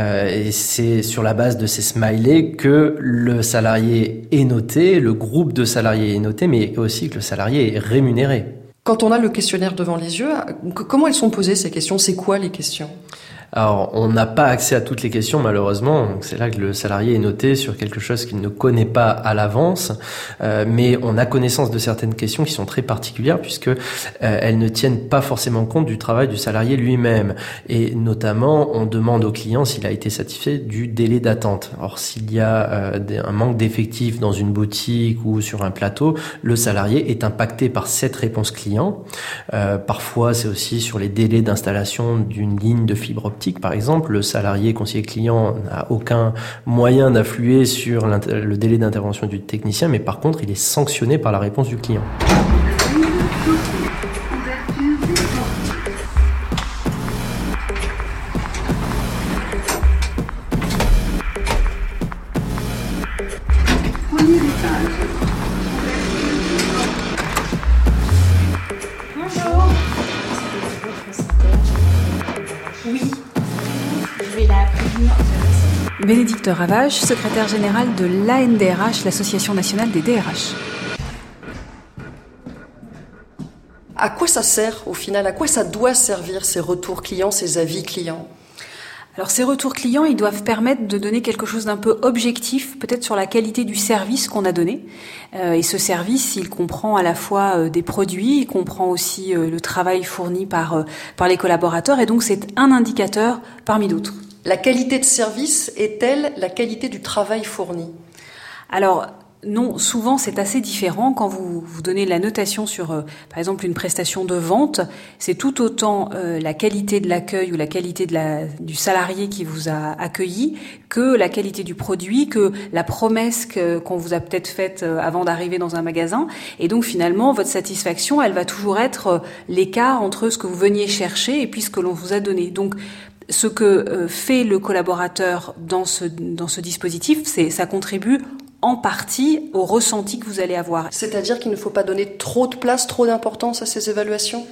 Euh, et c'est sur la base de ces smileys que le salarié est noté, le groupe de salariés est noté, mais aussi que le salarié est rémunéré. Quand on a le questionnaire devant les yeux, comment elles sont posées ces questions? C'est quoi les questions? Alors, on n'a pas accès à toutes les questions, malheureusement. C'est là que le salarié est noté sur quelque chose qu'il ne connaît pas à l'avance. Euh, mais on a connaissance de certaines questions qui sont très particulières puisque euh, elles ne tiennent pas forcément compte du travail du salarié lui-même. Et notamment, on demande au client s'il a été satisfait du délai d'attente. Or, s'il y a euh, un manque d'effectifs dans une boutique ou sur un plateau, le salarié est impacté par cette réponse client. parfois, c'est aussi sur les délais d'installation d'une ligne de fibre par exemple, le salarié conseiller client n'a aucun moyen d'influer sur le délai d'intervention du technicien, mais par contre, il est sanctionné par la réponse du client. Bénédicte Ravage, secrétaire général de l'ANDRH, l'Association nationale des DRH. À quoi ça sert au final À quoi ça doit servir ces retours clients, ces avis clients? Alors ces retours clients, ils doivent permettre de donner quelque chose d'un peu objectif, peut-être sur la qualité du service qu'on a donné. Euh, et ce service, il comprend à la fois euh, des produits, il comprend aussi euh, le travail fourni par par les collaborateurs, et donc c'est un indicateur parmi d'autres. La qualité de service est-elle la qualité du travail fourni? Alors, non, souvent c'est assez différent. Quand vous, vous donnez la notation sur, euh, par exemple, une prestation de vente, c'est tout autant euh, la qualité de l'accueil ou la qualité du salarié qui vous a accueilli que la qualité du produit, que la promesse qu'on vous a peut-être faite euh, avant d'arriver dans un magasin. Et donc finalement, votre satisfaction, elle va toujours être l'écart entre ce que vous veniez chercher et puis ce que l'on vous a donné. Donc ce que fait le collaborateur dans ce, dans ce dispositif, c'est ça contribue en partie au ressenti que vous allez avoir. C'est-à-dire qu'il ne faut pas donner trop de place, trop d'importance à ces évaluations?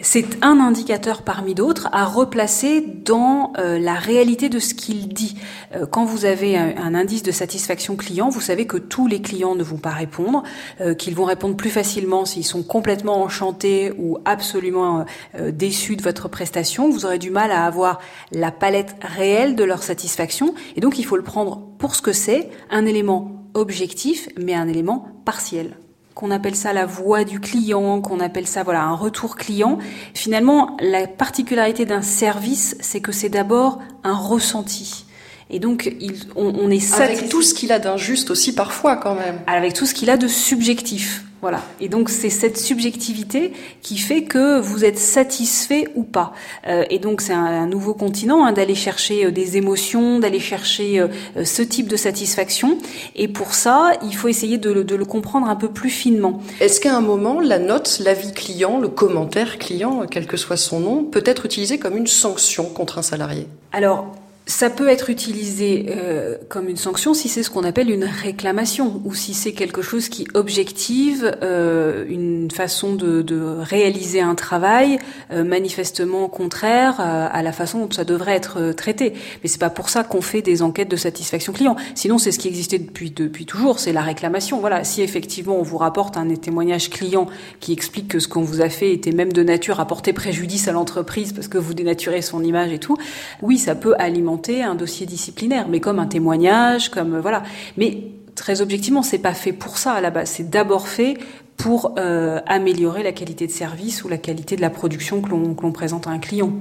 C'est un indicateur parmi d'autres à replacer dans euh, la réalité de ce qu'il dit. Euh, quand vous avez un, indice de satisfaction client, vous savez que tous les clients ne vont pas répondre, euh, qu'ils vont répondre plus facilement s'ils sont complètement enchantés ou absolument déçus de votre prestation. Vous aurez du mal à avoir la palette réelle de leur satisfaction. Et donc il faut le prendre pour ce que c'est, un élément objectif, mais un élément partiel qu'on appelle ça la voix du client, qu'on appelle ça voilà un retour client. Finalement, la particularité d'un service, c'est que c'est d'abord un ressenti. Et donc, on, est avec tout ce qu'il a d'injuste aussi parfois quand même. Avec tout ce qu'il a de subjectif. Voilà. Et donc c'est cette subjectivité qui fait que vous êtes satisfait ou pas. Euh, et donc c'est un, nouveau continent hein, d'aller chercher euh, des émotions, d'aller chercher euh, ce type de satisfaction. Et pour ça, il faut essayer de, de le comprendre un peu plus finement. Est-ce qu'à un moment, la note, l'avis client, le commentaire client, quel que soit son nom, peut être utilisé comme une sanction contre un salarié? Alors ça peut être utilisé euh, comme une sanction si c'est ce qu'on appelle une réclamation ou si c'est quelque chose qui objective euh, une façon de, de, réaliser un travail euh, manifestement contraire à, à, la façon dont ça devrait être euh, traité. Mais c'est pas pour ça qu'on fait des enquêtes de satisfaction client. Sinon, c'est ce qui existait depuis depuis toujours, c'est la réclamation. Voilà, si effectivement on vous rapporte un témoignage client qui explique que ce qu'on vous a fait était même de nature à porter préjudice à l'entreprise parce que vous dénaturez son image et tout, oui, ça peut alimenter un dossier disciplinaire, mais comme un témoignage, comme euh, voilà. Mais très objectivement, c'est pas fait pour ça à la base. C'est d'abord fait pour euh, améliorer la qualité de service ou la qualité de la production que l'on présente à un client.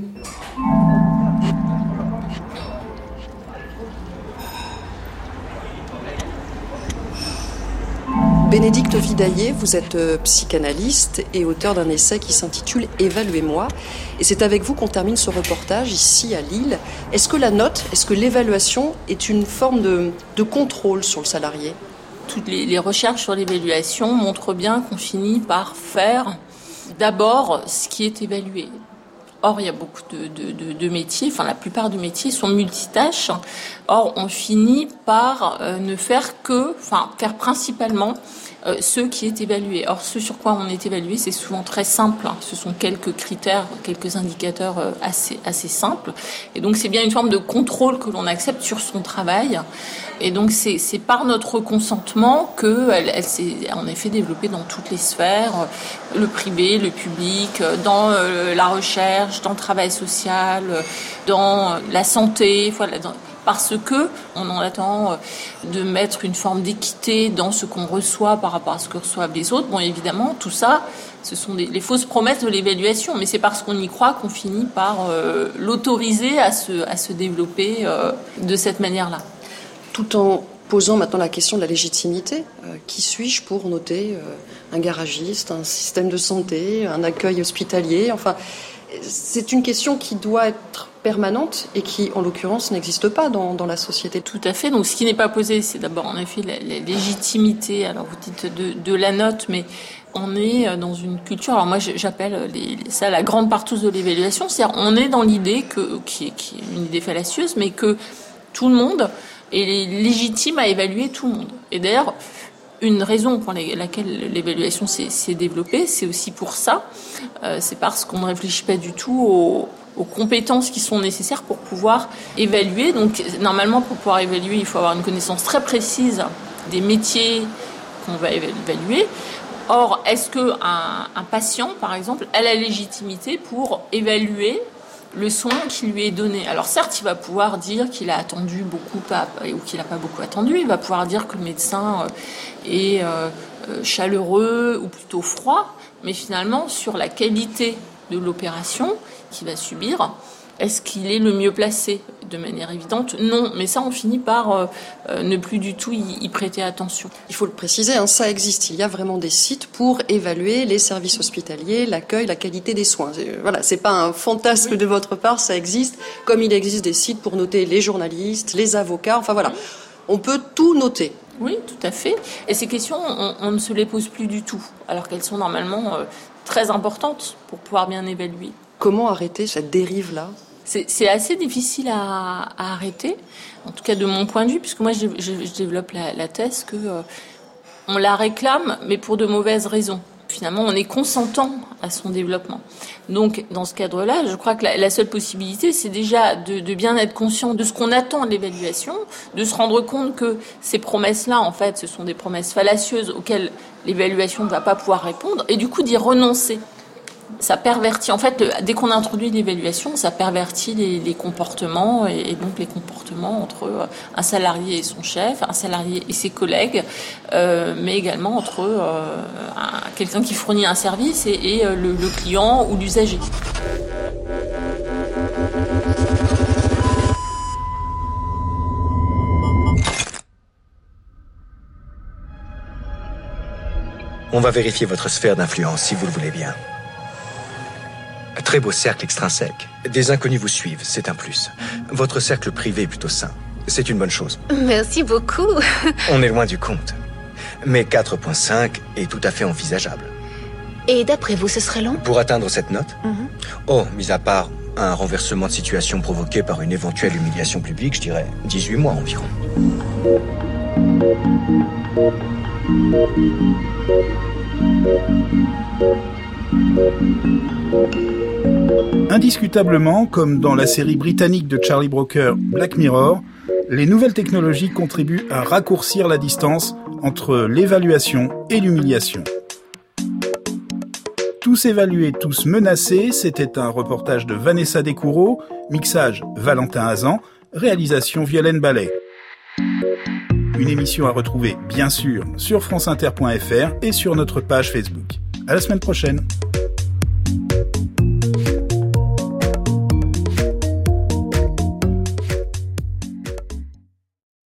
Bénédicte Vidaillé, vous êtes euh, psychanalyste et auteur d'un essai qui s'intitule Évaluez-moi. Et c'est avec vous qu'on termine ce reportage ici à Lille. Est-ce que la note, est-ce que l'évaluation est une forme de, contrôle sur le salarié? Toutes les, recherches sur l'évaluation montrent bien qu'on finit par faire d'abord ce qui est évalué. Or, il y a beaucoup de, métiers, enfin la plupart des métiers sont multitâches. Or, on finit par euh, ne faire que, enfin faire principalement euh, ce qui est évalué. Or, ce sur quoi on est évalué, c'est souvent très simple. Hein. Ce sont quelques critères, quelques indicateurs euh, assez, assez simples. Et donc, c'est bien une forme de contrôle que l'on accepte sur son travail. Et donc, c'est par notre consentement qu'elle elle, s'est en effet développée dans toutes les sphères, euh, le privé, le public, dans la recherche, dans le travail social, dans la santé, voilà, parce que on en attend euh, de mettre une forme d'équité dans ce qu'on reçoit par rapport à ce que reçoivent les autres. Bon, évidemment, tout ça, ce sont des, les fausses promesses de l'évaluation, mais c'est parce qu'on y croit qu'on finit par euh, l'autoriser à se, à se développer euh, de cette manière-là. Tout en posant maintenant la question de la légitimité. qui suis-je pour noter un garagiste, un système de santé, un accueil hospitalier? Enfin, c'est une question qui doit être permanente et qui, en l'occurrence, n'existe pas dans, dans, la société. Tout à fait. Donc, ce qui n'est pas posé, c'est d'abord, en effet, la, légitimité. Alors, vous dites de, de, la note, mais on est euh, dans une culture. Alors, moi, j'appelle ça la grande partouze de l'évaluation. C'est-à-dire, on est dans l'idée que, qui est, une idée fallacieuse, mais que tout le monde est légitime à évaluer tout le monde. Et d'ailleurs, une raison pour laquelle l'évaluation s'est développée, c'est aussi pour ça. Euh, c'est parce qu'on ne réfléchit pas du tout aux, aux compétences qui sont nécessaires pour pouvoir évaluer. Donc normalement, pour pouvoir évaluer, il faut avoir une connaissance très précise des métiers qu'on va évaluer. Or, est-ce que un, patient, par exemple, a la légitimité pour évaluer le soin qui lui est donné? Alors certes, il va pouvoir dire qu'il a attendu beaucoup ou qu'il n'a pas beaucoup attendu. Il va pouvoir dire que le médecin euh, est euh, euh, chaleureux ou plutôt froid. Mais finalement, sur la qualité de l'opération qu'il va subir. Est-ce qu'il est le mieux placé De manière évidente, non. Mais ça, on finit par euh, euh, ne plus du tout y, prêter attention. Il faut le préciser, hein, ça existe. Il y a vraiment des sites pour évaluer les services hospitaliers, l'accueil, la qualité des soins. Voilà, c'est pas un fantasme de votre part, ça existe. Comme il existe des sites pour noter les journalistes, les avocats. Enfin voilà, on peut tout noter. Oui, tout à fait. Et ces questions, on, ne se les pose plus du tout, alors qu'elles sont normalement euh, très importantes pour pouvoir bien évaluer. Comment arrêter cette dérive-là? C'est assez difficile à, arrêter, en tout cas de mon point de vue, puisque moi je, développe la, thèse que euh, on la réclame, mais pour de mauvaises raisons. Finalement, on est consentant à son développement. Donc, dans ce cadre-là, je crois que la, seule possibilité, c'est déjà de, de, bien être conscient de ce qu'on attend de l'évaluation, de se rendre compte que ces promesses-là, en fait, ce sont des promesses fallacieuses auxquelles l'évaluation ne va pas pouvoir répondre, et du coup d'y renoncer ça pervertit. En fait, dès qu'on introduit l'évaluation, ça pervertit les, comportements et, donc les comportements entre euh, un salarié et son chef, un salarié et ses collègues, euh, mais également entre euh, quelqu'un qui fournit un service et, le, le client ou l'usager. On va vérifier votre sphère d'influence si vous le voulez bien. Très beau cercle extrinsèque. Des inconnus vous suivent, c'est un plus. Votre cercle privé est plutôt sain. C'est une bonne chose. Merci beaucoup. On est loin du compte. Mais 4.5 est tout à fait envisageable. Et d'après vous, ce serait long? Pour atteindre cette note? Mhm. Oh, mis à part un renversement de situation provoqué par une éventuelle humiliation publique, je dirais 18 mois environ. Indiscutablement, comme dans la série britannique de Charlie Brooker Black Mirror, les nouvelles technologies contribuent à raccourcir la distance entre l'évaluation et l'humiliation. Tous évalués, tous menacés, c'était un reportage de Vanessa Descoureaux, mixage Valentin Hazan, réalisation Violaine Ballet. Une émission à retrouver, bien sûr, sur franceinter.fr et sur notre page Facebook. À la semaine prochaine.